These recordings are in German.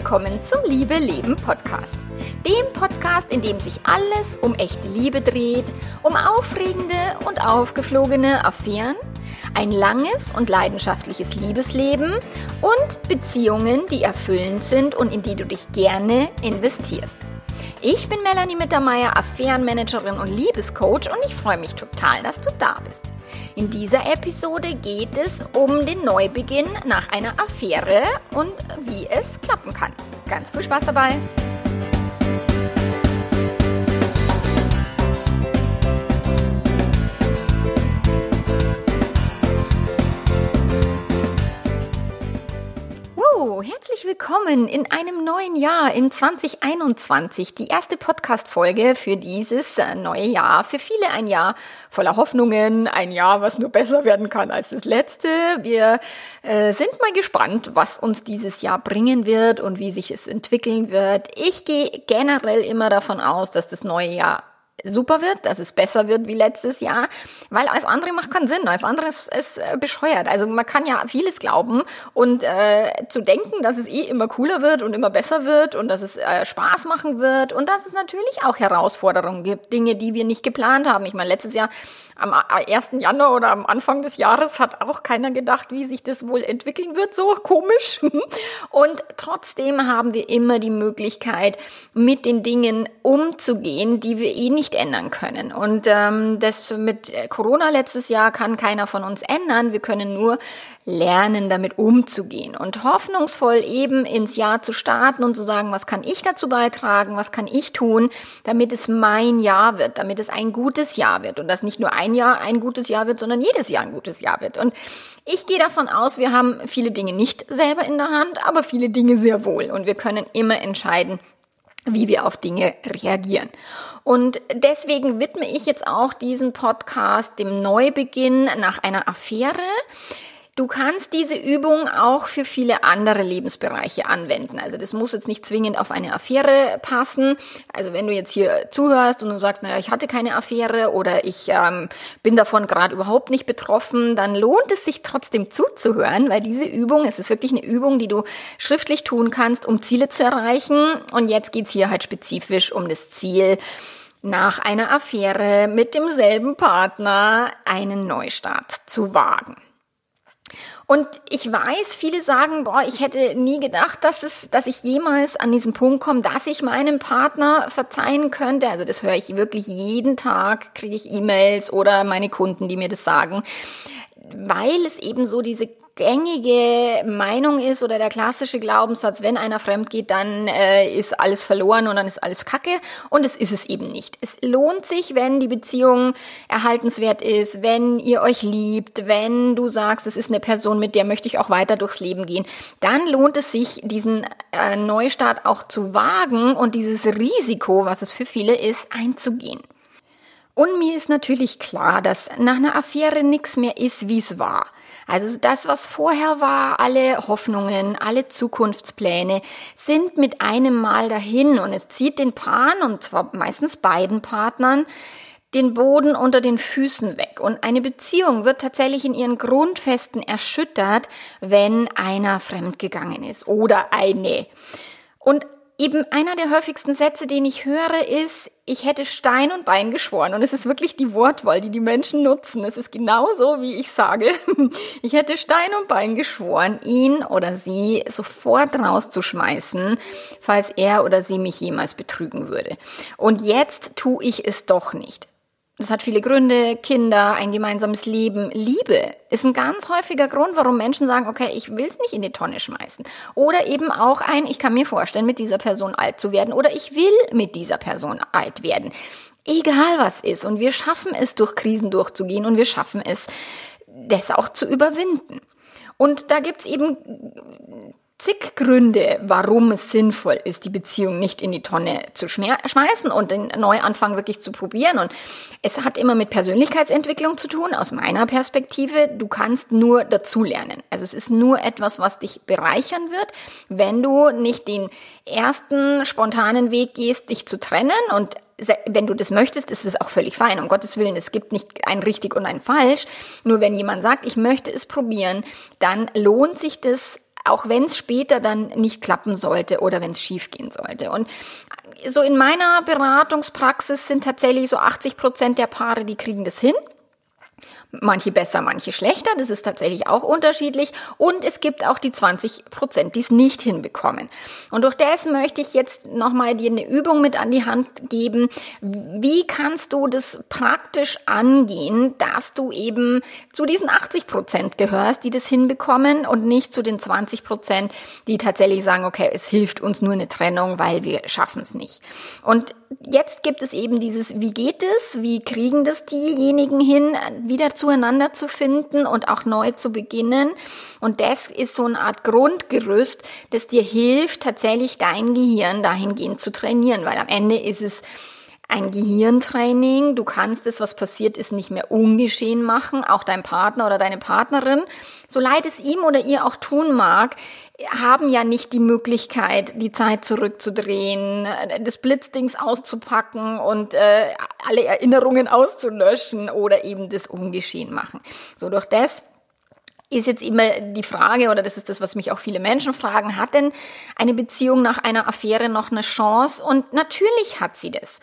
willkommen zum Liebe Leben Podcast. Dem Podcast, in dem sich alles um echte Liebe dreht, um aufregende und aufgeflogene Affären, ein langes und leidenschaftliches Liebesleben und Beziehungen, die erfüllend sind und in die du dich gerne investierst. Ich bin Melanie Mittermeier, Affärenmanagerin und Liebescoach und ich freue mich total, dass du da bist. In dieser Episode geht es um den Neubeginn nach einer Affäre und wie es klappen kann. Ganz viel Spaß dabei! Herzlich willkommen in einem neuen Jahr, in 2021. Die erste Podcast-Folge für dieses äh, neue Jahr. Für viele ein Jahr voller Hoffnungen, ein Jahr, was nur besser werden kann als das letzte. Wir äh, sind mal gespannt, was uns dieses Jahr bringen wird und wie sich es entwickeln wird. Ich gehe generell immer davon aus, dass das neue Jahr super wird, dass es besser wird wie letztes Jahr, weil alles andere macht keinen Sinn, alles andere ist, ist äh, bescheuert. Also man kann ja vieles glauben und äh, zu denken, dass es eh immer cooler wird und immer besser wird und dass es äh, Spaß machen wird und dass es natürlich auch Herausforderungen gibt, Dinge, die wir nicht geplant haben. Ich meine, letztes Jahr am 1. Januar oder am Anfang des Jahres hat auch keiner gedacht, wie sich das wohl entwickeln wird, so komisch. Und trotzdem haben wir immer die Möglichkeit, mit den Dingen umzugehen, die wir eh nicht ändern können. Und ähm, das mit Corona letztes Jahr kann keiner von uns ändern. Wir können nur lernen, damit umzugehen und hoffnungsvoll eben ins Jahr zu starten und zu sagen, was kann ich dazu beitragen, was kann ich tun, damit es mein Jahr wird, damit es ein gutes Jahr wird und das nicht nur ein Jahr ein gutes Jahr wird, sondern jedes Jahr ein gutes Jahr wird. Und ich gehe davon aus, wir haben viele Dinge nicht selber in der Hand, aber viele Dinge sehr wohl und wir können immer entscheiden, wie wir auf Dinge reagieren. Und deswegen widme ich jetzt auch diesen Podcast dem Neubeginn nach einer Affäre. Du kannst diese Übung auch für viele andere Lebensbereiche anwenden. Also das muss jetzt nicht zwingend auf eine Affäre passen. Also wenn du jetzt hier zuhörst und du sagst, naja, ich hatte keine Affäre oder ich ähm, bin davon gerade überhaupt nicht betroffen, dann lohnt es sich trotzdem zuzuhören, weil diese Übung, es ist wirklich eine Übung, die du schriftlich tun kannst, um Ziele zu erreichen. Und jetzt geht's hier halt spezifisch um das Ziel, nach einer Affäre mit demselben Partner einen Neustart zu wagen. Und ich weiß, viele sagen, boah, ich hätte nie gedacht, dass es, dass ich jemals an diesen Punkt komme, dass ich meinem Partner verzeihen könnte. Also das höre ich wirklich jeden Tag, kriege ich E-Mails oder meine Kunden, die mir das sagen, weil es eben so diese gängige Meinung ist oder der klassische Glaubenssatz, wenn einer fremd geht, dann äh, ist alles verloren und dann ist alles Kacke. Und es ist es eben nicht. Es lohnt sich, wenn die Beziehung erhaltenswert ist, wenn ihr euch liebt, wenn du sagst, es ist eine Person, mit der möchte ich auch weiter durchs Leben gehen, dann lohnt es sich, diesen äh, Neustart auch zu wagen und dieses Risiko, was es für viele ist, einzugehen. Und mir ist natürlich klar, dass nach einer Affäre nichts mehr ist, wie es war. Also das, was vorher war, alle Hoffnungen, alle Zukunftspläne sind mit einem Mal dahin und es zieht den Paaren und zwar meistens beiden Partnern den Boden unter den Füßen weg. Und eine Beziehung wird tatsächlich in ihren Grundfesten erschüttert, wenn einer fremdgegangen ist oder eine. Und Eben einer der häufigsten Sätze, den ich höre, ist, ich hätte Stein und Bein geschworen. Und es ist wirklich die Wortwahl, die die Menschen nutzen. Es ist genauso, wie ich sage. Ich hätte Stein und Bein geschworen, ihn oder sie sofort rauszuschmeißen, falls er oder sie mich jemals betrügen würde. Und jetzt tue ich es doch nicht. Das hat viele Gründe, Kinder, ein gemeinsames Leben. Liebe ist ein ganz häufiger Grund, warum Menschen sagen, okay, ich will es nicht in die Tonne schmeißen. Oder eben auch ein, ich kann mir vorstellen, mit dieser Person alt zu werden. Oder ich will mit dieser Person alt werden. Egal was ist. Und wir schaffen es, durch Krisen durchzugehen und wir schaffen es, das auch zu überwinden. Und da gibt's eben zig Gründe, warum es sinnvoll ist, die Beziehung nicht in die Tonne zu schmeißen und den Neuanfang wirklich zu probieren. Und es hat immer mit Persönlichkeitsentwicklung zu tun, aus meiner Perspektive. Du kannst nur dazulernen. Also es ist nur etwas, was dich bereichern wird, wenn du nicht den ersten spontanen Weg gehst, dich zu trennen und wenn du das möchtest, ist es auch völlig fein. Um Gottes Willen, es gibt nicht ein richtig und ein falsch. Nur wenn jemand sagt, ich möchte es probieren, dann lohnt sich das auch wenn es später dann nicht klappen sollte oder wenn es schief gehen sollte. Und so in meiner Beratungspraxis sind tatsächlich so 80 Prozent der Paare, die kriegen das hin. Manche besser, manche schlechter. Das ist tatsächlich auch unterschiedlich. Und es gibt auch die 20 Prozent, die es nicht hinbekommen. Und durch das möchte ich jetzt nochmal dir eine Übung mit an die Hand geben. Wie kannst du das praktisch angehen, dass du eben zu diesen 80 Prozent gehörst, die das hinbekommen und nicht zu den 20 Prozent, die tatsächlich sagen, okay, es hilft uns nur eine Trennung, weil wir schaffen es nicht. Und jetzt gibt es eben dieses, wie geht es, wie kriegen das diejenigen hin, wieder zueinander zu finden und auch neu zu beginnen. Und das ist so eine Art Grundgerüst, das dir hilft, tatsächlich dein Gehirn dahingehend zu trainieren, weil am Ende ist es ein Gehirntraining. Du kannst es, was passiert ist, nicht mehr ungeschehen machen. Auch dein Partner oder deine Partnerin, so leid es ihm oder ihr auch tun mag, haben ja nicht die Möglichkeit, die Zeit zurückzudrehen, des Blitzdings auszupacken und äh, alle Erinnerungen auszulöschen oder eben das ungeschehen machen. So durch das ist jetzt immer die Frage, oder das ist das, was mich auch viele Menschen fragen, hat denn eine Beziehung nach einer Affäre noch eine Chance? Und natürlich hat sie das.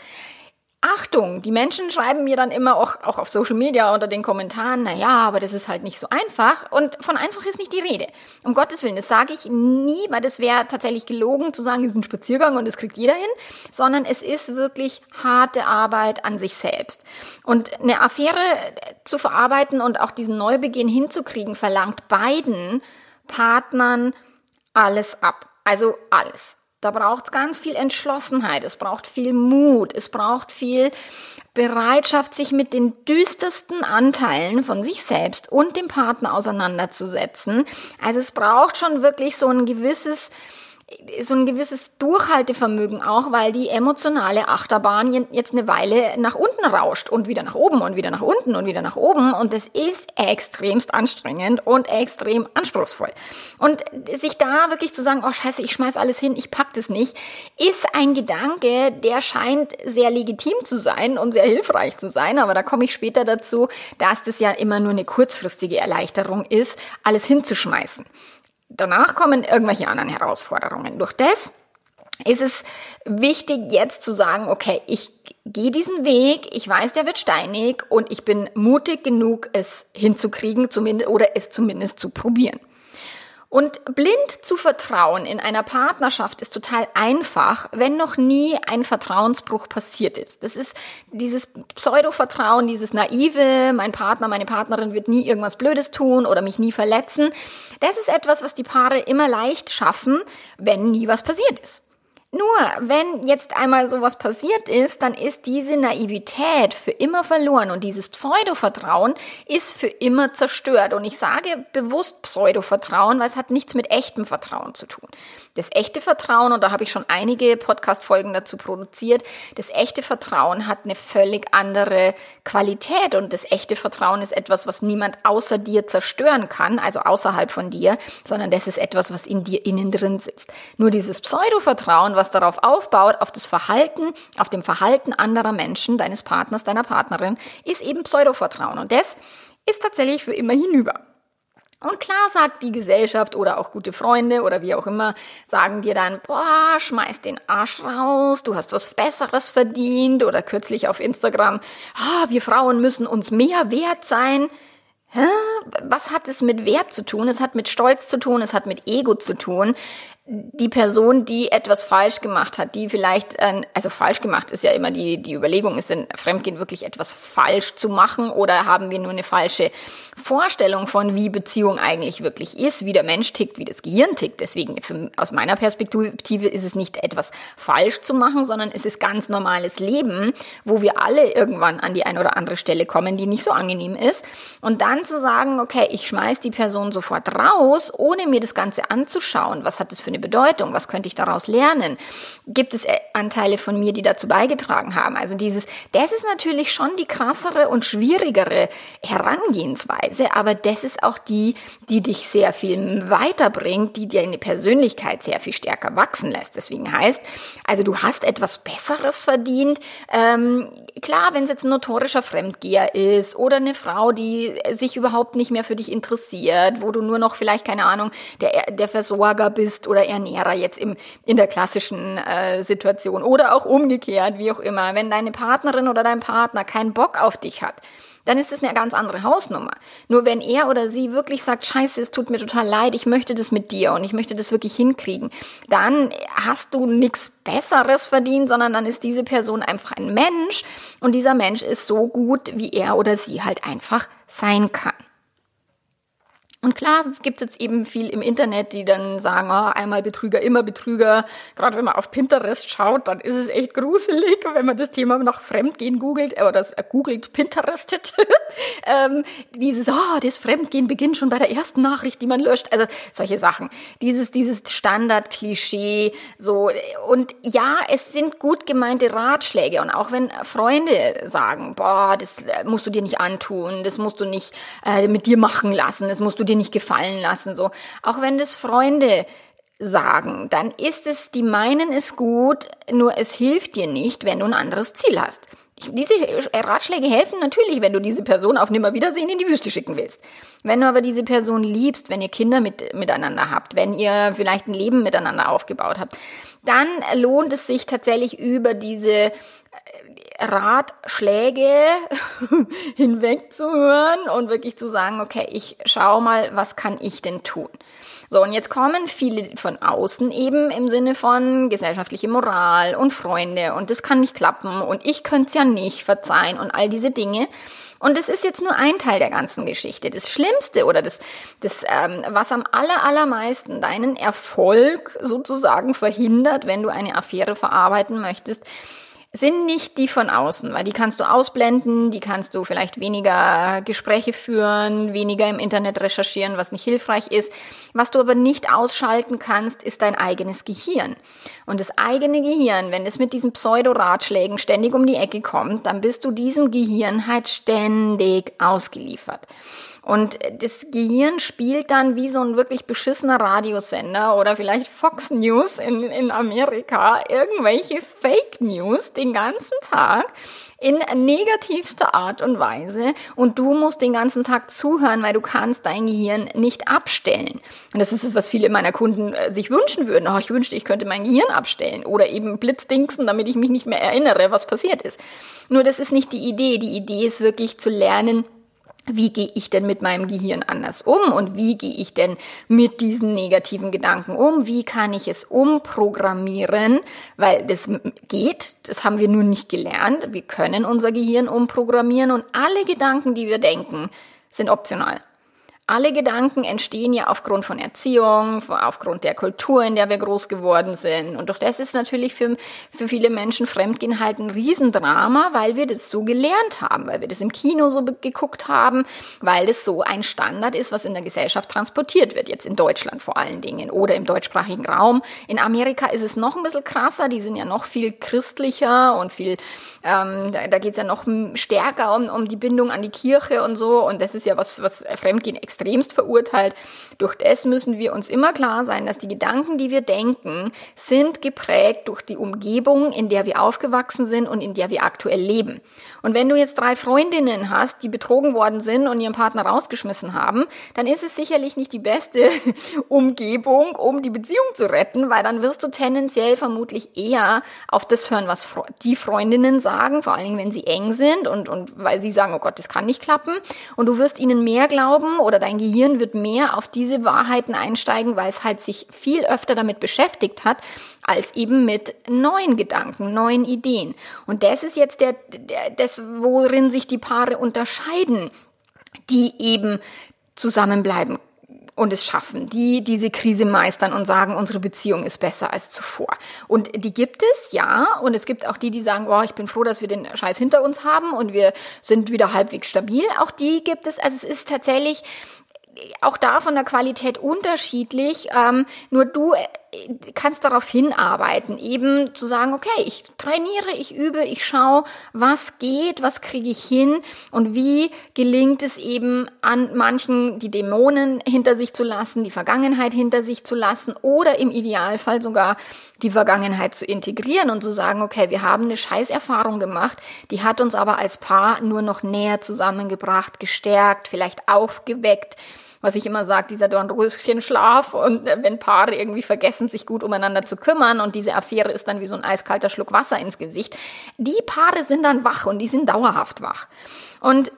Achtung, die Menschen schreiben mir dann immer auch, auch auf Social Media unter den Kommentaren, na ja, aber das ist halt nicht so einfach. Und von einfach ist nicht die Rede. Um Gottes Willen, das sage ich nie, weil das wäre tatsächlich gelogen zu sagen, es ist ein Spaziergang und das kriegt jeder hin, sondern es ist wirklich harte Arbeit an sich selbst. Und eine Affäre zu verarbeiten und auch diesen Neubeginn hinzukriegen, verlangt beiden Partnern alles ab. Also alles. Da braucht es ganz viel Entschlossenheit, es braucht viel Mut, es braucht viel Bereitschaft, sich mit den düstersten Anteilen von sich selbst und dem Partner auseinanderzusetzen. Also es braucht schon wirklich so ein gewisses so ein gewisses Durchhaltevermögen auch, weil die emotionale Achterbahn jetzt eine Weile nach unten rauscht und wieder nach oben und wieder nach unten und wieder nach oben und das ist extremst anstrengend und extrem anspruchsvoll. Und sich da wirklich zu sagen, oh scheiße, ich schmeiß alles hin, ich pack das nicht, ist ein Gedanke, der scheint sehr legitim zu sein und sehr hilfreich zu sein, aber da komme ich später dazu, dass das ja immer nur eine kurzfristige Erleichterung ist, alles hinzuschmeißen. Danach kommen irgendwelche anderen Herausforderungen. Durch das ist es wichtig, jetzt zu sagen, okay, ich gehe diesen Weg, ich weiß, der wird steinig und ich bin mutig genug, es hinzukriegen, zumindest, oder es zumindest zu probieren. Und blind zu vertrauen in einer Partnerschaft ist total einfach, wenn noch nie ein Vertrauensbruch passiert ist. Das ist dieses Pseudo-Vertrauen, dieses naive, mein Partner, meine Partnerin wird nie irgendwas Blödes tun oder mich nie verletzen. Das ist etwas, was die Paare immer leicht schaffen, wenn nie was passiert ist. Nur, wenn jetzt einmal sowas passiert ist, dann ist diese Naivität für immer verloren und dieses Pseudo-Vertrauen ist für immer zerstört. Und ich sage bewusst Pseudo-Vertrauen, weil es hat nichts mit echtem Vertrauen zu tun. Das echte Vertrauen, und da habe ich schon einige Podcast-Folgen dazu produziert, das echte Vertrauen hat eine völlig andere Qualität und das echte Vertrauen ist etwas, was niemand außer dir zerstören kann, also außerhalb von dir, sondern das ist etwas, was in dir innen drin sitzt. Nur dieses Pseudo-Vertrauen, was darauf aufbaut, auf das Verhalten, auf dem Verhalten anderer Menschen, deines Partners, deiner Partnerin, ist eben Pseudovertrauen. Und das ist tatsächlich für immer hinüber. Und klar sagt die Gesellschaft oder auch gute Freunde oder wie auch immer, sagen dir dann, boah, schmeiß den Arsch raus, du hast was Besseres verdient oder kürzlich auf Instagram, ah, wir Frauen müssen uns mehr wert sein. Hä? Was hat es mit Wert zu tun? Es hat mit Stolz zu tun, es hat mit Ego zu tun die Person, die etwas falsch gemacht hat, die vielleicht, also falsch gemacht ist ja immer die, die Überlegung, ist denn Fremdgehen wirklich etwas falsch zu machen oder haben wir nur eine falsche Vorstellung von, wie Beziehung eigentlich wirklich ist, wie der Mensch tickt, wie das Gehirn tickt. Deswegen, aus meiner Perspektive ist es nicht etwas falsch zu machen, sondern es ist ganz normales Leben, wo wir alle irgendwann an die eine oder andere Stelle kommen, die nicht so angenehm ist. Und dann zu sagen, okay, ich schmeiß die Person sofort raus, ohne mir das Ganze anzuschauen, was hat das für eine eine Bedeutung? Was könnte ich daraus lernen? Gibt es äh, Anteile von mir, die dazu beigetragen haben? Also dieses, das ist natürlich schon die krassere und schwierigere Herangehensweise, aber das ist auch die, die dich sehr viel weiterbringt, die dir eine Persönlichkeit sehr viel stärker wachsen lässt. Deswegen heißt, also du hast etwas Besseres verdient. Ähm, klar, wenn es jetzt ein notorischer Fremdgeher ist oder eine Frau, die sich überhaupt nicht mehr für dich interessiert, wo du nur noch vielleicht, keine Ahnung, der, der Versorger bist oder Ernährer jetzt im, in der klassischen äh, Situation oder auch umgekehrt, wie auch immer. Wenn deine Partnerin oder dein Partner keinen Bock auf dich hat, dann ist es eine ganz andere Hausnummer. Nur wenn er oder sie wirklich sagt, scheiße, es tut mir total leid, ich möchte das mit dir und ich möchte das wirklich hinkriegen, dann hast du nichts Besseres verdient, sondern dann ist diese Person einfach ein Mensch und dieser Mensch ist so gut, wie er oder sie halt einfach sein kann. Und klar gibt es jetzt eben viel im Internet, die dann sagen, oh, einmal Betrüger, immer Betrüger. Gerade wenn man auf Pinterest schaut, dann ist es echt gruselig, wenn man das Thema nach Fremdgehen googelt, äh, oder äh, googelt Pinterestet. ähm, dieses, oh, das Fremdgehen beginnt schon bei der ersten Nachricht, die man löscht. Also solche Sachen. Dieses, dieses Standard-Klischee, so. Und ja, es sind gut gemeinte Ratschläge. Und auch wenn Freunde sagen, boah, das äh, musst du dir nicht antun, das musst du nicht äh, mit dir machen lassen, das musst du dir nicht gefallen lassen, so. Auch wenn das Freunde sagen, dann ist es, die meinen es gut, nur es hilft dir nicht, wenn du ein anderes Ziel hast. Diese Ratschläge helfen natürlich, wenn du diese Person auf Nimmerwiedersehen in die Wüste schicken willst. Wenn du aber diese Person liebst, wenn ihr Kinder mit, miteinander habt, wenn ihr vielleicht ein Leben miteinander aufgebaut habt, dann lohnt es sich tatsächlich über diese Ratschläge hinwegzuhören und wirklich zu sagen, okay, ich schau mal, was kann ich denn tun? So, und jetzt kommen viele von außen eben im Sinne von gesellschaftliche Moral und Freunde und das kann nicht klappen und ich könnte es ja nicht verzeihen und all diese Dinge. Und es ist jetzt nur ein Teil der ganzen Geschichte. Das Schlimmste oder das, das ähm, was am aller, allermeisten deinen Erfolg sozusagen verhindert, wenn du eine Affäre verarbeiten möchtest, sind nicht die von außen, weil die kannst du ausblenden, die kannst du vielleicht weniger Gespräche führen, weniger im Internet recherchieren, was nicht hilfreich ist. Was du aber nicht ausschalten kannst, ist dein eigenes Gehirn. Und das eigene Gehirn, wenn es mit diesen Pseudo-Ratschlägen ständig um die Ecke kommt, dann bist du diesem Gehirn halt ständig ausgeliefert. Und das Gehirn spielt dann wie so ein wirklich beschissener Radiosender oder vielleicht Fox News in, in Amerika irgendwelche Fake News den ganzen Tag in negativster Art und Weise und du musst den ganzen Tag zuhören, weil du kannst dein Gehirn nicht abstellen. Und das ist es, was viele meiner Kunden äh, sich wünschen würden. Oh, ich wünschte, ich könnte mein Gehirn abstellen oder eben blitzdingsen, damit ich mich nicht mehr erinnere, was passiert ist. Nur das ist nicht die Idee. Die Idee ist wirklich zu lernen, wie gehe ich denn mit meinem Gehirn anders um und wie gehe ich denn mit diesen negativen Gedanken um? Wie kann ich es umprogrammieren? Weil das geht, das haben wir nur nicht gelernt. Wir können unser Gehirn umprogrammieren und alle Gedanken, die wir denken, sind optional alle Gedanken entstehen ja aufgrund von Erziehung, aufgrund der Kultur, in der wir groß geworden sind. Und doch das ist natürlich für, für viele Menschen Fremdgehen halt ein Riesendrama, weil wir das so gelernt haben, weil wir das im Kino so geguckt haben, weil das so ein Standard ist, was in der Gesellschaft transportiert wird, jetzt in Deutschland vor allen Dingen oder im deutschsprachigen Raum. In Amerika ist es noch ein bisschen krasser, die sind ja noch viel christlicher und viel, ähm, da, da geht es ja noch stärker um, um die Bindung an die Kirche und so. Und das ist ja was, was Fremdgehen extremst verurteilt. Durch das müssen wir uns immer klar sein, dass die Gedanken, die wir denken, sind geprägt durch die Umgebung, in der wir aufgewachsen sind und in der wir aktuell leben. Und wenn du jetzt drei Freundinnen hast, die betrogen worden sind und ihren Partner rausgeschmissen haben, dann ist es sicherlich nicht die beste Umgebung, um die Beziehung zu retten, weil dann wirst du tendenziell vermutlich eher auf das hören, was die Freundinnen sagen, vor allen Dingen, wenn sie eng sind und, und weil sie sagen, oh Gott, das kann nicht klappen. Und du wirst ihnen mehr glauben oder dein Gehirn wird mehr auf diese Wahrheiten einsteigen, weil es halt sich viel öfter damit beschäftigt hat, als eben mit neuen Gedanken, neuen Ideen. Und das ist jetzt der, der das, worin sich die Paare unterscheiden, die eben zusammenbleiben und es schaffen, die diese Krise meistern und sagen, unsere Beziehung ist besser als zuvor. Und die gibt es, ja. Und es gibt auch die, die sagen, oh, ich bin froh, dass wir den Scheiß hinter uns haben und wir sind wieder halbwegs stabil. Auch die gibt es. Also es ist tatsächlich auch da von der Qualität unterschiedlich. Ähm, nur du kannst darauf hinarbeiten, eben zu sagen, okay, ich trainiere, ich übe, ich schaue, was geht, was kriege ich hin und wie gelingt es eben an manchen die Dämonen hinter sich zu lassen, die Vergangenheit hinter sich zu lassen oder im Idealfall sogar die Vergangenheit zu integrieren und zu sagen, okay, wir haben eine Scheißerfahrung gemacht, die hat uns aber als Paar nur noch näher zusammengebracht, gestärkt, vielleicht aufgeweckt was ich immer sage, dieser Dornröschenschlaf und äh, wenn Paare irgendwie vergessen, sich gut umeinander zu kümmern und diese Affäre ist dann wie so ein eiskalter Schluck Wasser ins Gesicht, die Paare sind dann wach und die sind dauerhaft wach. Und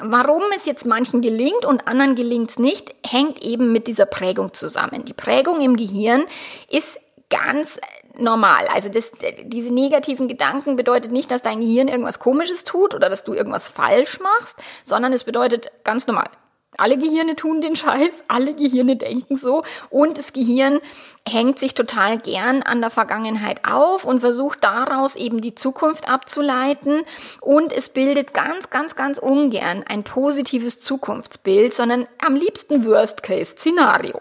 Warum es jetzt manchen gelingt und anderen gelingt es nicht, hängt eben mit dieser Prägung zusammen. Die Prägung im Gehirn ist ganz normal. Also das, diese negativen Gedanken bedeutet nicht, dass dein Gehirn irgendwas Komisches tut oder dass du irgendwas falsch machst, sondern es bedeutet ganz normal. Alle Gehirne tun den Scheiß, alle Gehirne denken so und das Gehirn hängt sich total gern an der Vergangenheit auf und versucht daraus eben die Zukunft abzuleiten und es bildet ganz, ganz, ganz ungern ein positives Zukunftsbild, sondern am liebsten Worst-Case-Szenario.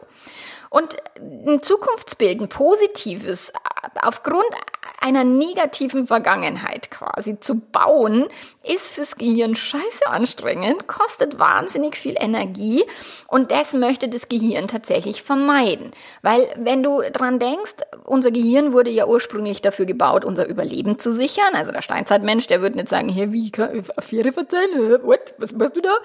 Und ein Zukunftsbild, ein positives, aufgrund einer negativen Vergangenheit quasi zu bauen, ist fürs Gehirn scheiße anstrengend, kostet wahnsinnig viel Energie und das möchte das Gehirn tatsächlich vermeiden. Weil wenn du dran denkst, unser Gehirn wurde ja ursprünglich dafür gebaut, unser Überleben zu sichern. Also der Steinzeitmensch, der würde nicht sagen, hier, wie, Affäre verzeihen, what, was machst du da?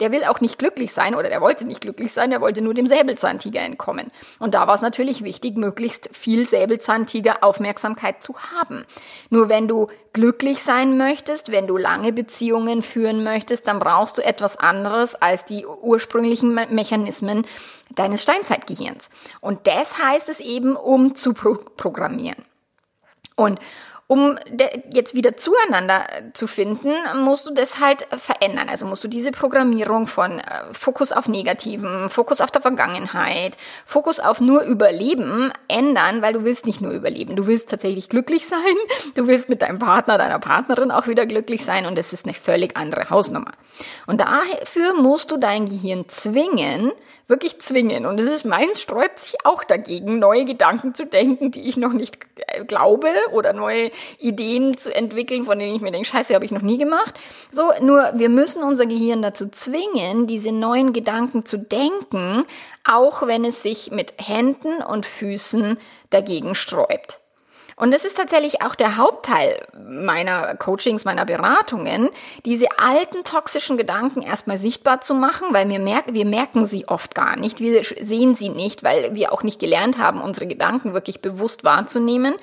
Der will auch nicht glücklich sein oder der wollte nicht glücklich sein, der wollte nur dem Säbelzahntiger entkommen. Und da war es natürlich wichtig, möglichst viel Säbelzahntiger Aufmerksamkeit zu haben. Nur wenn du glücklich sein möchtest, wenn du lange Beziehungen führen möchtest, dann brauchst du etwas anderes als die ursprünglichen Me Mechanismen deines Steinzeitgehirns. Und das heißt es eben, um zu pro programmieren. Und um jetzt wieder zueinander zu finden, musst du das halt verändern. Also musst du diese Programmierung von äh, Fokus auf Negativen, Fokus auf der Vergangenheit, Fokus auf nur Überleben ändern, weil du willst nicht nur überleben. Du willst tatsächlich glücklich sein. Du willst mit deinem Partner, deiner Partnerin auch wieder glücklich sein und das ist eine völlig andere Hausnummer. Und dafür musst du dein Gehirn zwingen, wirklich zwingen. Und es ist meins, sträubt sich auch dagegen, neue Gedanken zu denken, die ich noch nicht glaube oder neue Ideen zu entwickeln, von denen ich mir denke, scheiße, habe ich noch nie gemacht. So, nur wir müssen unser Gehirn dazu zwingen, diese neuen Gedanken zu denken, auch wenn es sich mit Händen und Füßen dagegen sträubt. Und das ist tatsächlich auch der Hauptteil meiner Coachings, meiner Beratungen, diese alten toxischen Gedanken erstmal sichtbar zu machen, weil wir merken, wir merken sie oft gar nicht. Wir sehen sie nicht, weil wir auch nicht gelernt haben, unsere Gedanken wirklich bewusst wahrzunehmen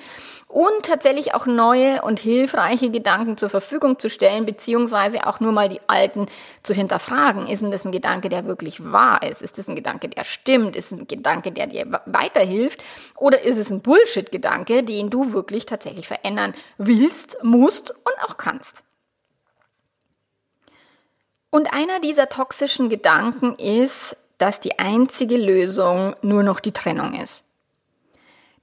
und tatsächlich auch neue und hilfreiche Gedanken zur Verfügung zu stellen, beziehungsweise auch nur mal die alten zu hinterfragen. Ist denn das ein Gedanke, der wirklich wahr ist? Ist das ein Gedanke, der stimmt? Ist ein Gedanke, der dir weiterhilft? Oder ist es ein Bullshit-Gedanke, den du wirklich tatsächlich verändern willst, musst und auch kannst? Und einer dieser toxischen Gedanken ist, dass die einzige Lösung nur noch die Trennung ist.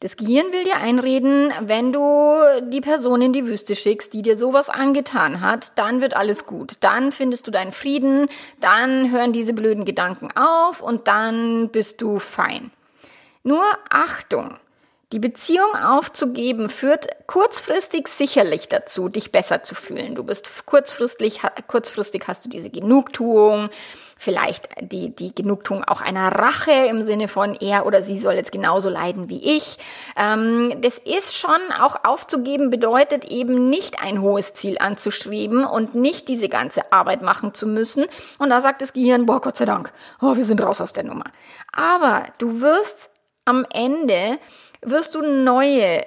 Das Gehirn will dir einreden, wenn du die Person in die Wüste schickst, die dir sowas angetan hat, dann wird alles gut. Dann findest du deinen Frieden, dann hören diese blöden Gedanken auf und dann bist du fein. Nur Achtung, die Beziehung aufzugeben führt kurzfristig sicherlich dazu, dich besser zu fühlen. Du bist kurzfristig, kurzfristig hast du diese Genugtuung, vielleicht die, die Genugtuung auch einer Rache im Sinne von er oder sie soll jetzt genauso leiden wie ich. Ähm, das ist schon auch aufzugeben bedeutet eben nicht ein hohes Ziel anzustreben und nicht diese ganze Arbeit machen zu müssen. Und da sagt das Gehirn, boah, Gott sei Dank, oh, wir sind raus aus der Nummer. Aber du wirst am Ende wirst du neue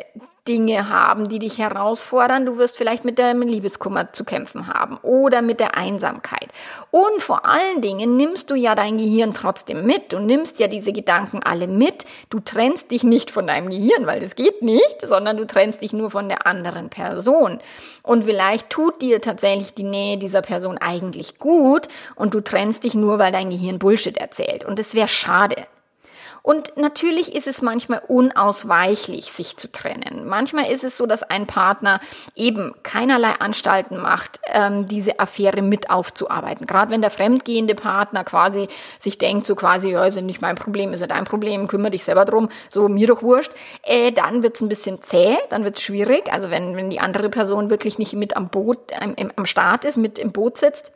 Dinge haben, die dich herausfordern. Du wirst vielleicht mit dem Liebeskummer zu kämpfen haben oder mit der Einsamkeit. Und vor allen Dingen nimmst du ja dein Gehirn trotzdem mit. Du nimmst ja diese Gedanken alle mit. Du trennst dich nicht von deinem Gehirn, weil das geht nicht, sondern du trennst dich nur von der anderen Person. Und vielleicht tut dir tatsächlich die Nähe dieser Person eigentlich gut und du trennst dich nur, weil dein Gehirn Bullshit erzählt. Und es wäre schade. Und natürlich ist es manchmal unausweichlich, sich zu trennen. Manchmal ist es so, dass ein Partner eben keinerlei Anstalten macht, ähm, diese Affäre mit aufzuarbeiten. Gerade wenn der fremdgehende Partner quasi sich denkt, so quasi, ja, ist ja nicht mein Problem, ist ja dein Problem, kümmere dich selber drum, so mir doch wurscht, äh, dann wird's ein bisschen zäh, dann wird's schwierig. Also wenn, wenn die andere Person wirklich nicht mit am Boot, am, am Start ist, mit im Boot sitzt,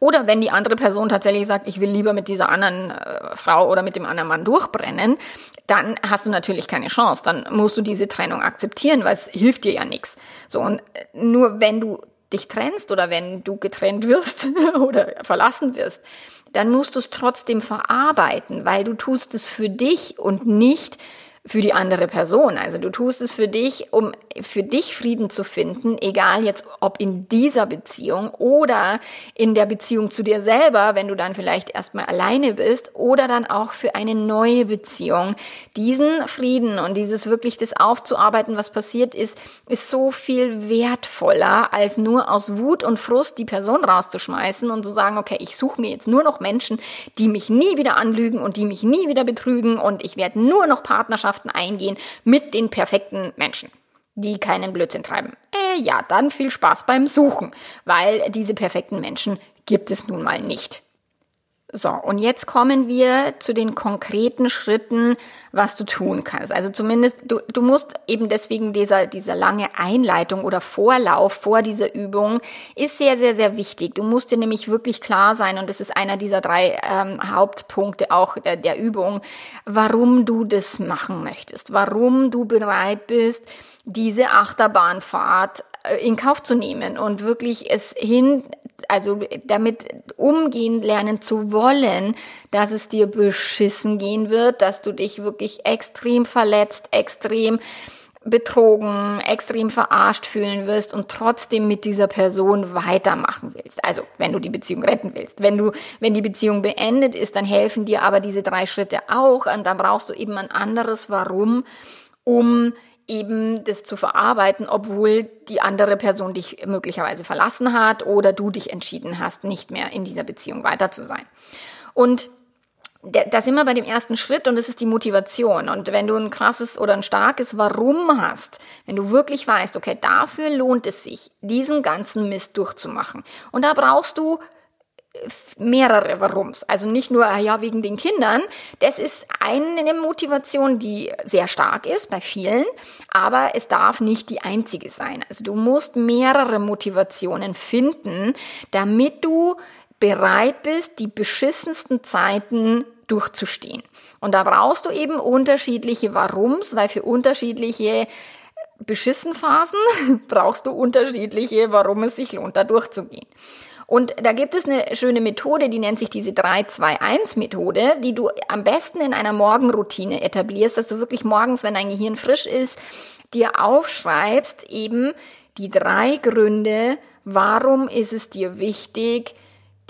oder wenn die andere Person tatsächlich sagt, ich will lieber mit dieser anderen äh, Frau oder mit dem anderen Mann durchbrennen, dann hast du natürlich keine Chance. Dann musst du diese Trennung akzeptieren, weil es hilft dir ja nichts. So, und äh, nur wenn du dich trennst oder wenn du getrennt wirst oder verlassen wirst, dann musst du es trotzdem verarbeiten, weil du tust es für dich und nicht für die andere Person. Also du tust es für dich, um für dich Frieden zu finden, egal jetzt ob in dieser Beziehung oder in der Beziehung zu dir selber, wenn du dann vielleicht erstmal alleine bist oder dann auch für eine neue Beziehung. Diesen Frieden und dieses wirklich das aufzuarbeiten, was passiert ist, ist so viel wertvoller, als nur aus Wut und Frust die Person rauszuschmeißen und zu sagen, okay, ich suche mir jetzt nur noch Menschen, die mich nie wieder anlügen und die mich nie wieder betrügen und ich werde nur noch Partnerschaft Partnerschaften eingehen mit den perfekten Menschen die keinen Blödsinn treiben. Äh, ja, dann viel Spaß beim Suchen, weil diese perfekten Menschen gibt es nun mal nicht. So, und jetzt kommen wir zu den konkreten Schritten, was du tun kannst. Also zumindest, du, du musst eben deswegen dieser, dieser lange Einleitung oder Vorlauf vor dieser Übung ist sehr, sehr, sehr wichtig. Du musst dir nämlich wirklich klar sein, und das ist einer dieser drei ähm, Hauptpunkte auch der, der Übung, warum du das machen möchtest, warum du bereit bist, diese Achterbahnfahrt in Kauf zu nehmen und wirklich es hin, also damit umgehen lernen zu wollen, dass es dir beschissen gehen wird, dass du dich wirklich extrem verletzt, extrem betrogen, extrem verarscht fühlen wirst und trotzdem mit dieser Person weitermachen willst. Also, wenn du die Beziehung retten willst. Wenn du, wenn die Beziehung beendet ist, dann helfen dir aber diese drei Schritte auch und dann brauchst du eben ein anderes Warum, um eben das zu verarbeiten, obwohl die andere Person dich möglicherweise verlassen hat oder du dich entschieden hast, nicht mehr in dieser Beziehung weiter zu sein. Und da sind wir bei dem ersten Schritt und das ist die Motivation. Und wenn du ein krasses oder ein starkes Warum hast, wenn du wirklich weißt, okay, dafür lohnt es sich, diesen ganzen Mist durchzumachen. Und da brauchst du mehrere Warums. Also nicht nur, ah ja, wegen den Kindern. Das ist eine Motivation, die sehr stark ist bei vielen, aber es darf nicht die einzige sein. Also du musst mehrere Motivationen finden, damit du bereit bist, die beschissensten Zeiten durchzustehen. Und da brauchst du eben unterschiedliche Warums, weil für unterschiedliche Beschissenphasen brauchst du unterschiedliche, warum es sich lohnt, da durchzugehen. Und da gibt es eine schöne Methode, die nennt sich diese 3-2-1-Methode, die du am besten in einer Morgenroutine etablierst, dass du wirklich morgens, wenn dein Gehirn frisch ist, dir aufschreibst eben die drei Gründe, warum ist es dir wichtig,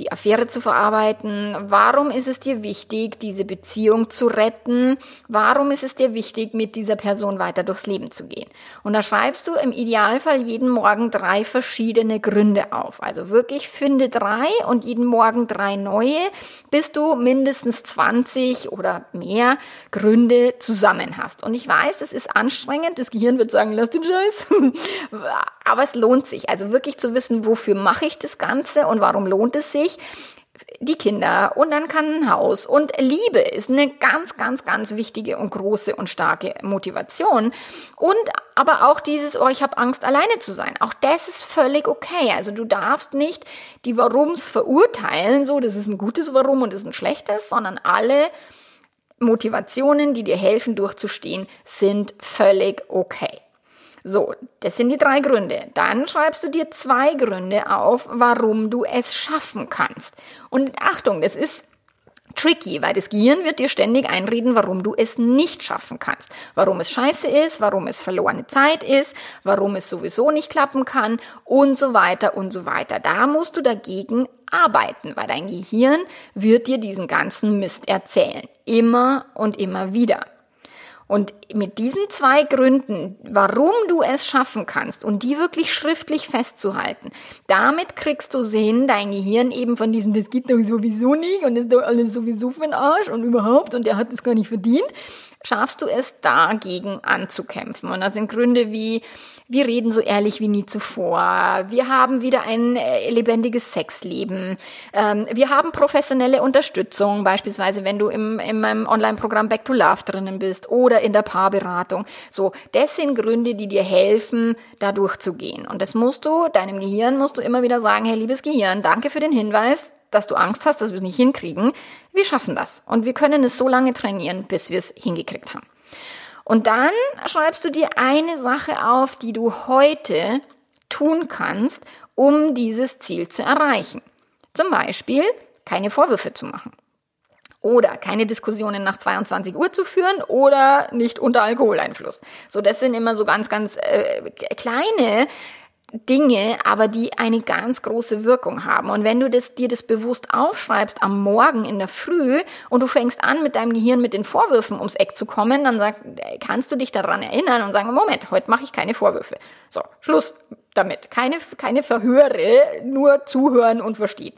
die Affäre zu verarbeiten? Warum ist es dir wichtig, diese Beziehung zu retten? Warum ist es dir wichtig, mit dieser Person weiter durchs Leben zu gehen? Und da schreibst du im Idealfall jeden Morgen drei verschiedene Gründe auf. Also wirklich finde drei und jeden Morgen drei neue, bis du mindestens 20 oder mehr Gründe zusammen hast. Und ich weiß, es ist anstrengend. Das Gehirn wird sagen, lass den Scheiß. Aber es lohnt sich. Also wirklich zu wissen, wofür mache ich das Ganze und warum lohnt es sich? Natürlich die Kinder und dann kann ein Haus und Liebe ist eine ganz, ganz, ganz wichtige und große und starke Motivation und aber auch dieses, oh, ich habe Angst, alleine zu sein. Auch das ist völlig okay. Also du darfst nicht die Warums verurteilen, so, das ist ein gutes Warum und das ist ein schlechtes, sondern alle Motivationen, die dir helfen durchzustehen, sind völlig okay. So, das sind die drei Gründe. Dann schreibst du dir zwei Gründe auf, warum du es schaffen kannst. Und Achtung, das ist tricky, weil das Gehirn wird dir ständig einreden, warum du es nicht schaffen kannst. Warum es scheiße ist, warum es verlorene Zeit ist, warum es sowieso nicht klappen kann und so weiter und so weiter. Da musst du dagegen arbeiten, weil dein Gehirn wird dir diesen ganzen Mist erzählen. Immer und immer wieder. Und mit diesen zwei Gründen, warum du es schaffen kannst und die wirklich schriftlich festzuhalten, damit kriegst du Sinn, dein Gehirn eben von diesem, das geht doch sowieso nicht und ist doch alles sowieso für den Arsch und überhaupt und der hat das gar nicht verdient, schaffst du es dagegen anzukämpfen. Und das sind Gründe wie, wir reden so ehrlich wie nie zuvor, wir haben wieder ein äh, lebendiges Sexleben, ähm, wir haben professionelle Unterstützung, beispielsweise wenn du im, in meinem Online-Programm Back to Love drinnen bist oder in der Paarberatung. So, das sind Gründe, die dir helfen, da durchzugehen. Und das musst du, deinem Gehirn musst du immer wieder sagen, hey, liebes Gehirn, danke für den Hinweis, dass du Angst hast, dass wir es nicht hinkriegen. Wir schaffen das. Und wir können es so lange trainieren, bis wir es hingekriegt haben. Und dann schreibst du dir eine Sache auf, die du heute tun kannst, um dieses Ziel zu erreichen. Zum Beispiel keine Vorwürfe zu machen. Oder keine Diskussionen nach 22 Uhr zu führen oder nicht unter Alkoholeinfluss. So, das sind immer so ganz, ganz äh, kleine Dinge, aber die eine ganz große Wirkung haben. Und wenn du das, dir das bewusst aufschreibst am Morgen in der Früh und du fängst an, mit deinem Gehirn mit den Vorwürfen ums Eck zu kommen, dann sag, kannst du dich daran erinnern und sagen, Moment, heute mache ich keine Vorwürfe. So, Schluss damit. Keine, keine Verhöre, nur zuhören und verstehen.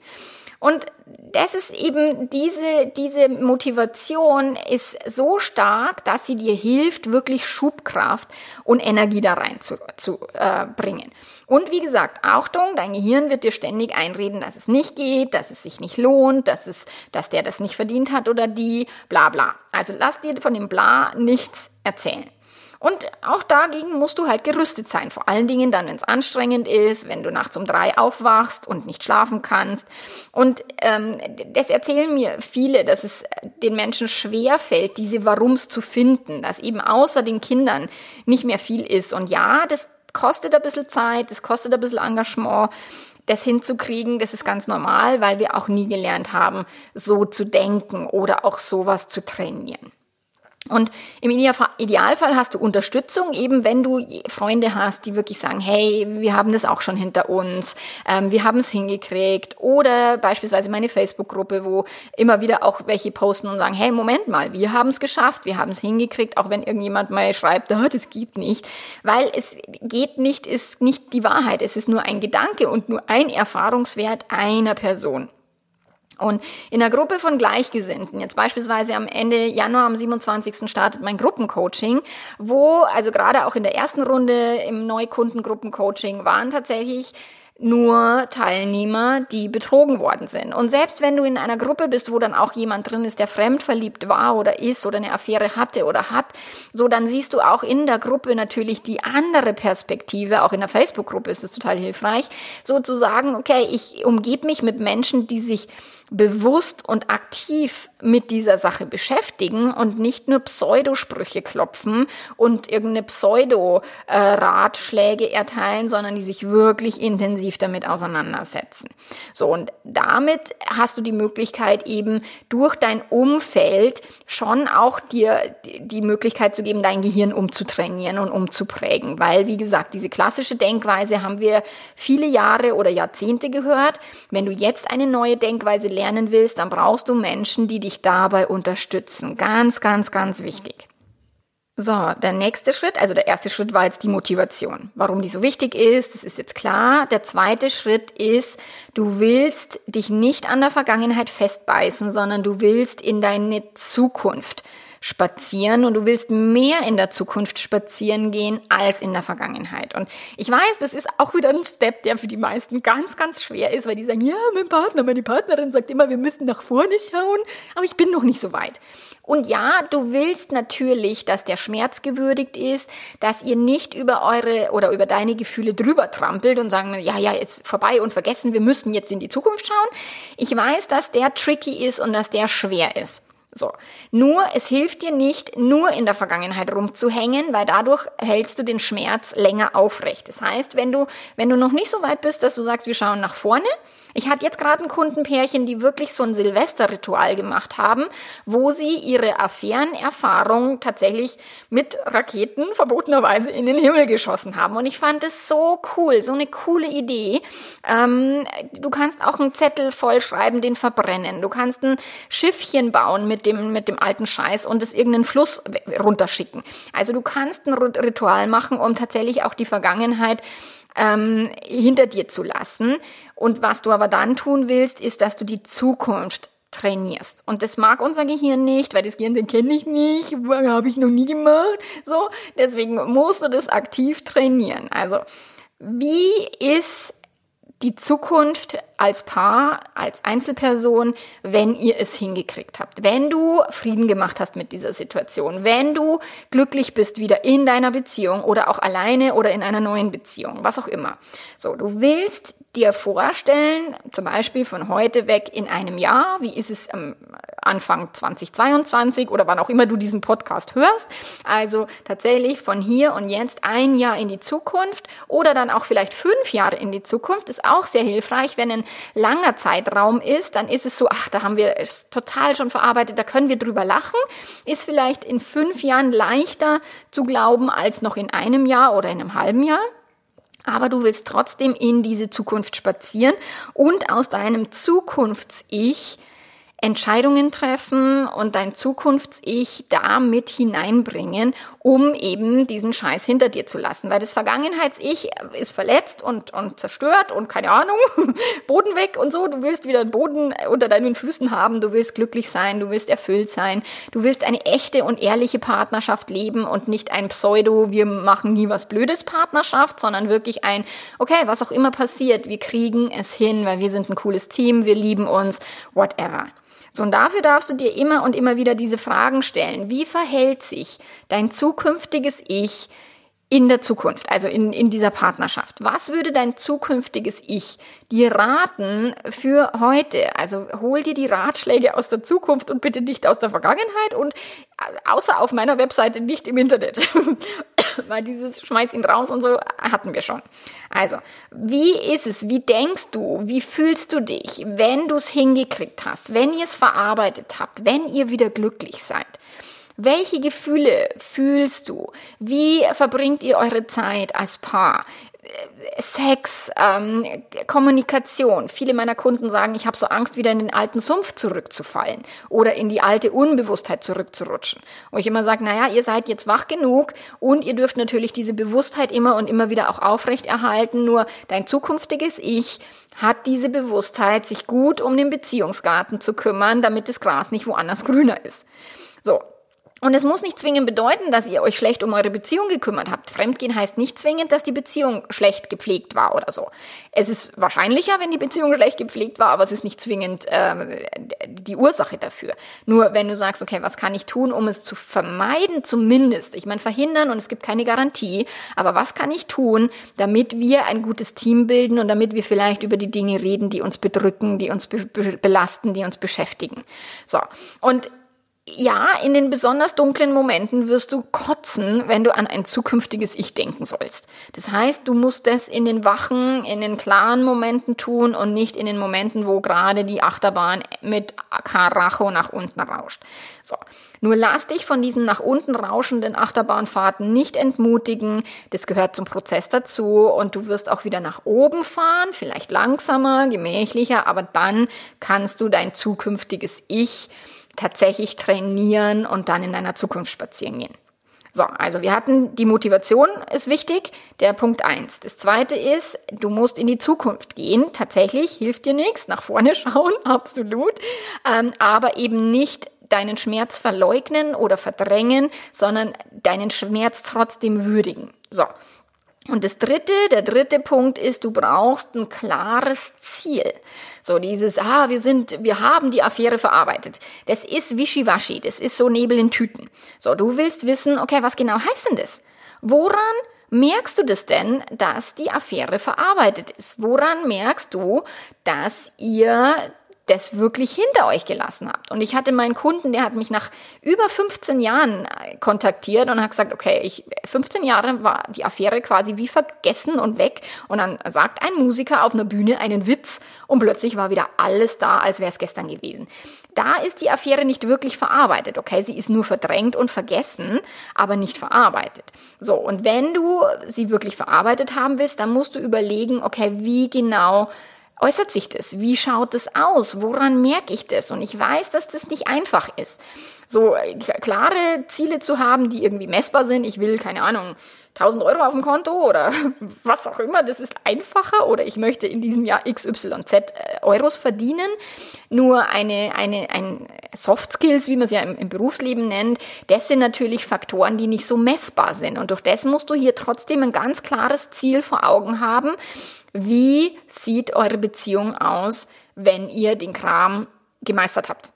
Und das ist eben diese, diese Motivation ist so stark, dass sie dir hilft, wirklich Schubkraft und Energie da rein zu, zu äh, bringen. Und wie gesagt, Achtung, dein Gehirn wird dir ständig einreden, dass es nicht geht, dass es sich nicht lohnt, dass es, dass der das nicht verdient hat oder die, bla, bla. Also lass dir von dem Bla nichts erzählen. Und auch dagegen musst du halt gerüstet sein. Vor allen Dingen dann, wenn es anstrengend ist, wenn du nachts um drei aufwachst und nicht schlafen kannst. Und ähm, das erzählen mir viele, dass es den Menschen schwer fällt, diese Warums zu finden, dass eben außer den Kindern nicht mehr viel ist. Und ja, das kostet ein bisschen Zeit, das kostet ein bisschen Engagement das hinzukriegen, das ist ganz normal, weil wir auch nie gelernt haben, so zu denken oder auch sowas zu trainieren. Und im Idealfall hast du Unterstützung, eben wenn du Freunde hast, die wirklich sagen, hey, wir haben das auch schon hinter uns, ähm, wir haben es hingekriegt. Oder beispielsweise meine Facebook-Gruppe, wo immer wieder auch welche posten und sagen, hey, Moment mal, wir haben es geschafft, wir haben es hingekriegt, auch wenn irgendjemand mal schreibt, ah, das geht nicht. Weil es geht nicht, ist nicht die Wahrheit, es ist nur ein Gedanke und nur ein Erfahrungswert einer Person. Und in einer Gruppe von Gleichgesinnten, jetzt beispielsweise am Ende Januar am 27. startet mein Gruppencoaching, wo also gerade auch in der ersten Runde im Neukundengruppencoaching waren tatsächlich nur Teilnehmer, die betrogen worden sind. Und selbst wenn du in einer Gruppe bist, wo dann auch jemand drin ist, der fremdverliebt war oder ist oder eine Affäre hatte oder hat, so dann siehst du auch in der Gruppe natürlich die andere Perspektive. Auch in der Facebook-Gruppe ist es total hilfreich, so zu sagen, okay, ich umgebe mich mit Menschen, die sich bewusst und aktiv mit dieser Sache beschäftigen und nicht nur Pseudosprüche klopfen und irgendeine Pseudo-Ratschläge erteilen, sondern die sich wirklich intensiv damit auseinandersetzen. So, und damit hast du die Möglichkeit eben durch dein Umfeld schon auch dir die Möglichkeit zu geben, dein Gehirn umzutrainieren und umzuprägen. Weil, wie gesagt, diese klassische Denkweise haben wir viele Jahre oder Jahrzehnte gehört. Wenn du jetzt eine neue Denkweise lernen willst, dann brauchst du Menschen, die dich dabei unterstützen. Ganz, ganz, ganz wichtig. So, der nächste Schritt, also der erste Schritt war jetzt die Motivation. Warum die so wichtig ist, das ist jetzt klar. Der zweite Schritt ist, du willst dich nicht an der Vergangenheit festbeißen, sondern du willst in deine Zukunft spazieren und du willst mehr in der Zukunft spazieren gehen als in der Vergangenheit. Und ich weiß, das ist auch wieder ein Step, der für die meisten ganz, ganz schwer ist, weil die sagen, ja, mein Partner, meine Partnerin sagt immer, wir müssen nach vorne schauen, aber ich bin noch nicht so weit. Und ja, du willst natürlich, dass der Schmerz gewürdigt ist, dass ihr nicht über eure oder über deine Gefühle drüber trampelt und sagen, ja, ja, ist vorbei und vergessen, wir müssen jetzt in die Zukunft schauen. Ich weiß, dass der tricky ist und dass der schwer ist. So. Nur, es hilft dir nicht, nur in der Vergangenheit rumzuhängen, weil dadurch hältst du den Schmerz länger aufrecht. Das heißt, wenn du, wenn du noch nicht so weit bist, dass du sagst, wir schauen nach vorne, ich hatte jetzt gerade ein Kundenpärchen, die wirklich so ein Silvesterritual gemacht haben, wo sie ihre Affärenerfahrung tatsächlich mit Raketen verbotenerweise in den Himmel geschossen haben. Und ich fand es so cool, so eine coole Idee. Ähm, du kannst auch einen Zettel vollschreiben, den verbrennen. Du kannst ein Schiffchen bauen mit dem, mit dem alten Scheiß und es irgendeinen Fluss runterschicken. Also du kannst ein Ritual machen, um tatsächlich auch die Vergangenheit ähm, hinter dir zu lassen. Und was du aber dann tun willst, ist, dass du die Zukunft trainierst. Und das mag unser Gehirn nicht, weil das Gehirn, den kenne ich nicht, habe ich noch nie gemacht. So, deswegen musst du das aktiv trainieren. Also, wie ist die Zukunft als Paar, als Einzelperson, wenn ihr es hingekriegt habt. Wenn du Frieden gemacht hast mit dieser Situation, wenn du glücklich bist wieder in deiner Beziehung oder auch alleine oder in einer neuen Beziehung, was auch immer. So, du willst dir vorstellen, zum Beispiel von heute weg in einem Jahr, wie ist es am Anfang 2022 oder wann auch immer du diesen Podcast hörst. Also tatsächlich von hier und jetzt ein Jahr in die Zukunft oder dann auch vielleicht fünf Jahre in die Zukunft ist auch sehr hilfreich. Wenn ein langer Zeitraum ist, dann ist es so, ach, da haben wir es total schon verarbeitet, da können wir drüber lachen. Ist vielleicht in fünf Jahren leichter zu glauben als noch in einem Jahr oder in einem halben Jahr aber du willst trotzdem in diese Zukunft spazieren und aus deinem Zukunfts-Ich Entscheidungen treffen und dein Zukunfts-Ich da mit hineinbringen, um eben diesen Scheiß hinter dir zu lassen. Weil das Vergangenheits-Ich ist verletzt und, und zerstört und keine Ahnung, Boden weg und so. Du willst wieder Boden unter deinen Füßen haben, du willst glücklich sein, du willst erfüllt sein, du willst eine echte und ehrliche Partnerschaft leben und nicht ein Pseudo, wir machen nie was Blödes Partnerschaft, sondern wirklich ein, okay, was auch immer passiert, wir kriegen es hin, weil wir sind ein cooles Team, wir lieben uns, whatever. So, und dafür darfst du dir immer und immer wieder diese Fragen stellen. Wie verhält sich dein zukünftiges Ich in der Zukunft, also in, in dieser Partnerschaft. Was würde dein zukünftiges Ich dir raten für heute? Also hol dir die Ratschläge aus der Zukunft und bitte nicht aus der Vergangenheit und äh, außer auf meiner Webseite nicht im Internet. Weil dieses Schmeiß ihn raus und so hatten wir schon. Also, wie ist es? Wie denkst du? Wie fühlst du dich, wenn du es hingekriegt hast? Wenn ihr es verarbeitet habt? Wenn ihr wieder glücklich seid? Welche Gefühle fühlst du? Wie verbringt ihr eure Zeit als Paar? Sex, ähm, Kommunikation. Viele meiner Kunden sagen, ich habe so Angst, wieder in den alten Sumpf zurückzufallen oder in die alte Unbewusstheit zurückzurutschen. Wo ich immer sage, naja, ihr seid jetzt wach genug und ihr dürft natürlich diese Bewusstheit immer und immer wieder auch aufrechterhalten. Nur dein zukünftiges Ich hat diese Bewusstheit, sich gut um den Beziehungsgarten zu kümmern, damit das Gras nicht woanders grüner ist. So, und es muss nicht zwingend bedeuten, dass ihr euch schlecht um eure Beziehung gekümmert habt. Fremdgehen heißt nicht zwingend, dass die Beziehung schlecht gepflegt war oder so. Es ist wahrscheinlicher, wenn die Beziehung schlecht gepflegt war, aber es ist nicht zwingend äh, die Ursache dafür. Nur wenn du sagst, okay, was kann ich tun, um es zu vermeiden, zumindest. Ich meine, verhindern und es gibt keine Garantie, aber was kann ich tun, damit wir ein gutes Team bilden und damit wir vielleicht über die Dinge reden, die uns bedrücken, die uns be belasten, die uns beschäftigen. So. Und ja, in den besonders dunklen Momenten wirst du kotzen, wenn du an ein zukünftiges Ich denken sollst. Das heißt, du musst es in den wachen, in den klaren Momenten tun und nicht in den Momenten, wo gerade die Achterbahn mit Karacho nach unten rauscht. So. Nur lass dich von diesen nach unten rauschenden Achterbahnfahrten nicht entmutigen. Das gehört zum Prozess dazu und du wirst auch wieder nach oben fahren, vielleicht langsamer, gemächlicher, aber dann kannst du dein zukünftiges Ich tatsächlich trainieren und dann in deiner Zukunft spazieren gehen. So, also wir hatten die Motivation ist wichtig, der Punkt eins. Das zweite ist, du musst in die Zukunft gehen. Tatsächlich hilft dir nichts, nach vorne schauen, absolut, ähm, aber eben nicht deinen Schmerz verleugnen oder verdrängen, sondern deinen Schmerz trotzdem würdigen. So, und das dritte, der dritte Punkt ist, du brauchst ein klares Ziel. So dieses, ah, wir sind, wir haben die Affäre verarbeitet. Das ist wischiwaschi, das ist so Nebel in Tüten. So, du willst wissen, okay, was genau heißt denn das? Woran merkst du das denn, dass die Affäre verarbeitet ist? Woran merkst du, dass ihr das wirklich hinter euch gelassen habt. Und ich hatte meinen Kunden, der hat mich nach über 15 Jahren äh, kontaktiert und hat gesagt, okay, ich, 15 Jahre war die Affäre quasi wie vergessen und weg. Und dann sagt ein Musiker auf einer Bühne einen Witz und plötzlich war wieder alles da, als wäre es gestern gewesen. Da ist die Affäre nicht wirklich verarbeitet. Okay, sie ist nur verdrängt und vergessen, aber nicht verarbeitet. So, und wenn du sie wirklich verarbeitet haben willst, dann musst du überlegen, okay, wie genau äußert sich das? Wie schaut es aus? Woran merke ich das? Und ich weiß, dass das nicht einfach ist. So äh, klare Ziele zu haben, die irgendwie messbar sind. Ich will, keine Ahnung, 1000 Euro auf dem Konto oder was auch immer, das ist einfacher oder ich möchte in diesem Jahr XYZ äh, Euros verdienen. Nur eine, eine, ein Soft Skills, wie man es ja im, im Berufsleben nennt, das sind natürlich Faktoren, die nicht so messbar sind. Und durch das musst du hier trotzdem ein ganz klares Ziel vor Augen haben. Wie sieht eure Beziehung aus, wenn ihr den Kram gemeistert habt?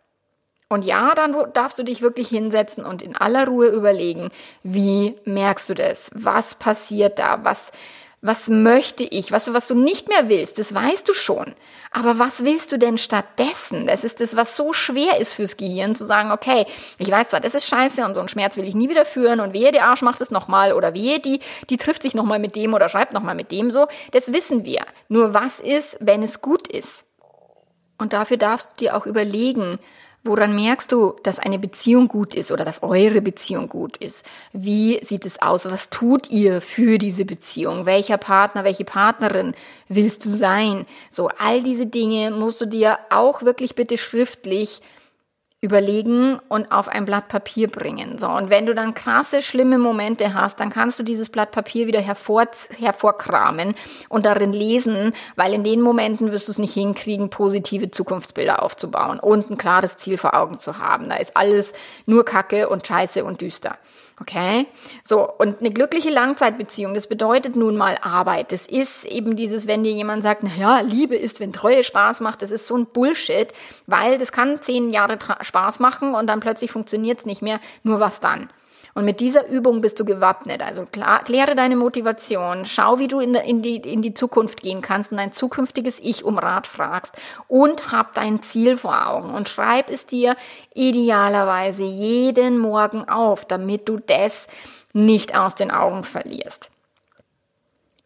Und ja, dann darfst du dich wirklich hinsetzen und in aller Ruhe überlegen, wie merkst du das? Was passiert da? Was, was möchte ich? Was, was du nicht mehr willst, das weißt du schon. Aber was willst du denn stattdessen? Das ist das, was so schwer ist fürs Gehirn, zu sagen, okay, ich weiß zwar, das ist scheiße und so einen Schmerz will ich nie wieder führen und wehe, der Arsch macht es nochmal oder wehe, die, die trifft sich nochmal mit dem oder schreibt nochmal mit dem so. Das wissen wir. Nur was ist, wenn es gut ist? Und dafür darfst du dir auch überlegen, Woran merkst du, dass eine Beziehung gut ist oder dass eure Beziehung gut ist? Wie sieht es aus? Was tut ihr für diese Beziehung? Welcher Partner, welche Partnerin willst du sein? So, all diese Dinge musst du dir auch wirklich bitte schriftlich überlegen und auf ein Blatt Papier bringen. So, und wenn du dann krasse, schlimme Momente hast, dann kannst du dieses Blatt Papier wieder hervor, hervorkramen und darin lesen, weil in den Momenten wirst du es nicht hinkriegen, positive Zukunftsbilder aufzubauen und ein klares Ziel vor Augen zu haben. Da ist alles nur Kacke und Scheiße und düster. Okay? So, und eine glückliche Langzeitbeziehung, das bedeutet nun mal Arbeit. Das ist eben dieses, wenn dir jemand sagt, na ja, Liebe ist, wenn Treue Spaß macht, das ist so ein Bullshit, weil das kann zehn Jahre Spaß machen und dann plötzlich funktioniert es nicht mehr. Nur was dann? Und mit dieser Übung bist du gewappnet. Also klar, kläre deine Motivation, schau, wie du in, in, die, in die Zukunft gehen kannst und dein zukünftiges Ich um Rat fragst und hab dein Ziel vor Augen und schreib es dir idealerweise jeden Morgen auf, damit du das nicht aus den Augen verlierst.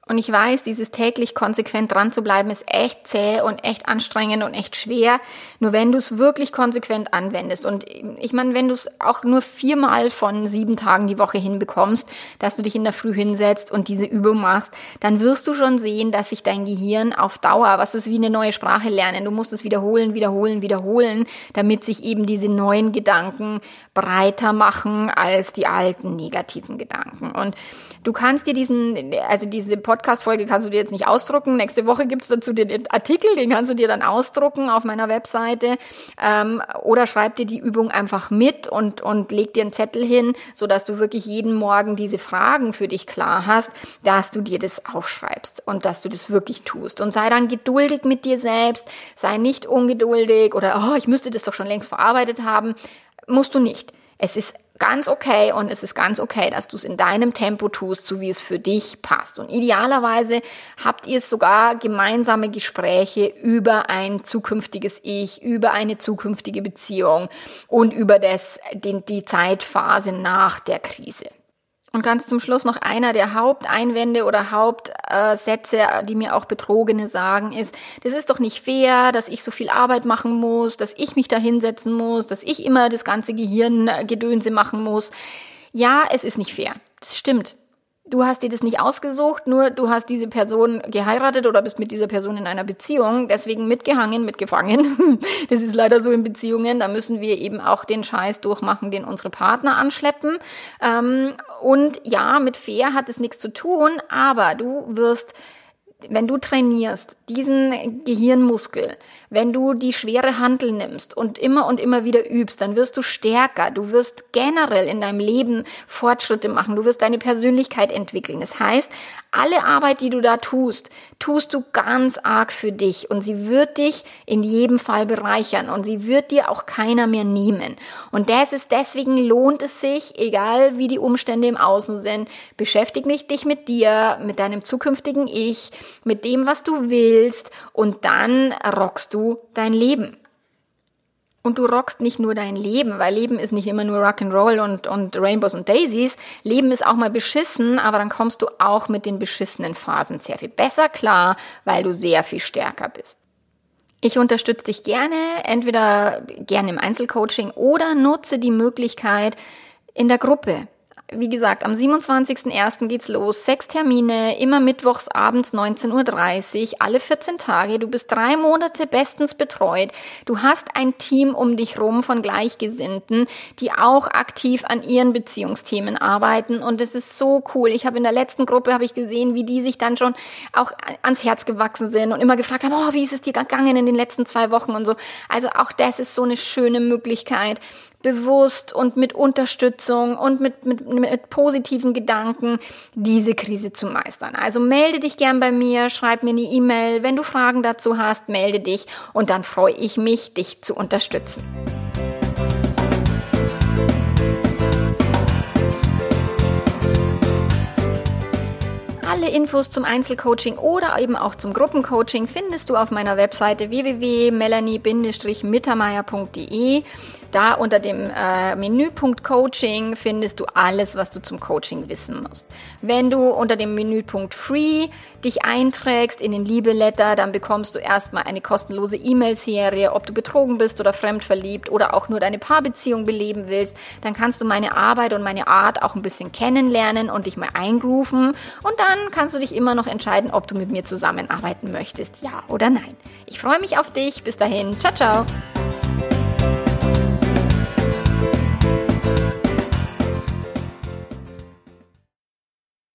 Und ich weiß, dieses täglich konsequent dran zu bleiben, ist echt zäh und echt anstrengend und echt schwer. Nur wenn du es wirklich konsequent anwendest und ich meine, wenn du es auch nur viermal von sieben Tagen die Woche hinbekommst, dass du dich in der Früh hinsetzt und diese Übung machst, dann wirst du schon sehen, dass sich dein Gehirn auf Dauer, was ist wie eine neue Sprache lernen, du musst es wiederholen, wiederholen, wiederholen, damit sich eben diese neuen Gedanken breiter machen als die alten negativen Gedanken. Und du kannst dir diesen, also diese Podcast-Folge kannst du dir jetzt nicht ausdrucken. Nächste Woche gibt's dazu den Artikel, den kannst du dir dann ausdrucken auf meiner Webseite. Ähm, oder schreib dir die Übung einfach mit und, und leg dir einen Zettel hin, so dass du wirklich jeden Morgen diese Fragen für dich klar hast, dass du dir das aufschreibst und dass du das wirklich tust. Und sei dann geduldig mit dir selbst, sei nicht ungeduldig oder, oh, ich müsste das doch schon längst verarbeitet haben. Musst du nicht. Es ist ganz okay und es ist ganz okay, dass du es in deinem Tempo tust, so wie es für dich passt. Und idealerweise habt ihr sogar gemeinsame Gespräche über ein zukünftiges Ich, über eine zukünftige Beziehung und über das, den, die Zeitphase nach der Krise. Und ganz zum Schluss noch einer der Haupteinwände oder Hauptsätze, die mir auch Betrogene sagen, ist, das ist doch nicht fair, dass ich so viel Arbeit machen muss, dass ich mich da hinsetzen muss, dass ich immer das ganze Gehirngedönse machen muss. Ja, es ist nicht fair. Das stimmt. Du hast dir das nicht ausgesucht, nur du hast diese Person geheiratet oder bist mit dieser Person in einer Beziehung, deswegen mitgehangen, mitgefangen. Das ist leider so in Beziehungen, da müssen wir eben auch den Scheiß durchmachen, den unsere Partner anschleppen. Ähm, und ja, mit fair hat es nichts zu tun, aber du wirst wenn du trainierst, diesen Gehirnmuskel, wenn du die schwere Handel nimmst und immer und immer wieder übst, dann wirst du stärker. Du wirst generell in deinem Leben Fortschritte machen. Du wirst deine Persönlichkeit entwickeln. Das heißt, alle Arbeit, die du da tust, tust du ganz arg für dich und sie wird dich in jedem Fall bereichern und sie wird dir auch keiner mehr nehmen. Und das ist deswegen lohnt es sich, egal wie die Umstände im Außen sind, beschäftige dich mit dir, mit deinem zukünftigen Ich, mit dem, was du willst und dann rockst du dein Leben. Und du rockst nicht nur dein Leben, weil Leben ist nicht immer nur Rock'n'Roll und, und Rainbows und Daisies. Leben ist auch mal beschissen, aber dann kommst du auch mit den beschissenen Phasen sehr viel besser klar, weil du sehr viel stärker bist. Ich unterstütze dich gerne, entweder gerne im Einzelcoaching oder nutze die Möglichkeit in der Gruppe Wie gesagt, am 27.01. geht's los. Sechs Termine, immer mittwochs abends 19.30 Uhr, alle 14 Tage. Du bist drei Monate bestens betreut. Du hast ein Team um dich rum von Gleichgesinnten, die auch aktiv an ihren Beziehungsthemen arbeiten. Und es ist so cool. Ich habe in der letzten Gruppe habe ich gesehen, wie die sich dann schon auch ans Herz gewachsen sind und immer gefragt haben, oh, wie ist es dir gegangen in den letzten zwei Wochen und so. Also auch das ist so eine schöne Möglichkeit, bewusst und mit Unterstützung und mit, mit, mit positiven Gedanken diese Krise zu meistern. Also melde dich gern bei mir, schreib mir eine E-Mail. Wenn du Fragen dazu hast, melde dich und dann freue ich mich, dich zu unterstützen. Alle Infos zum Einzelcoaching oder eben auch zum Gruppencoaching findest du auf meiner Webseite www.melanie-mittermeier.de. Da unter dem äh, Menüpunkt Coaching findest du alles, was du zum Coaching wissen musst. Wenn du unter dem Menüpunkt Free dich einträgst in den Liebeletter, dann bekommst du erstmal eine kostenlose E-Mail-Serie, ob du betrogen bist oder fremdverliebt oder auch nur deine Paarbeziehung beleben willst. Dann kannst du meine Arbeit und meine Art auch ein bisschen kennenlernen und dich mal eingrufen. Und dann kannst du dich immer noch entscheiden, ob du mit mir zusammenarbeiten möchtest, ja oder nein. Ich freue mich auf dich. Bis dahin. Ciao, ciao.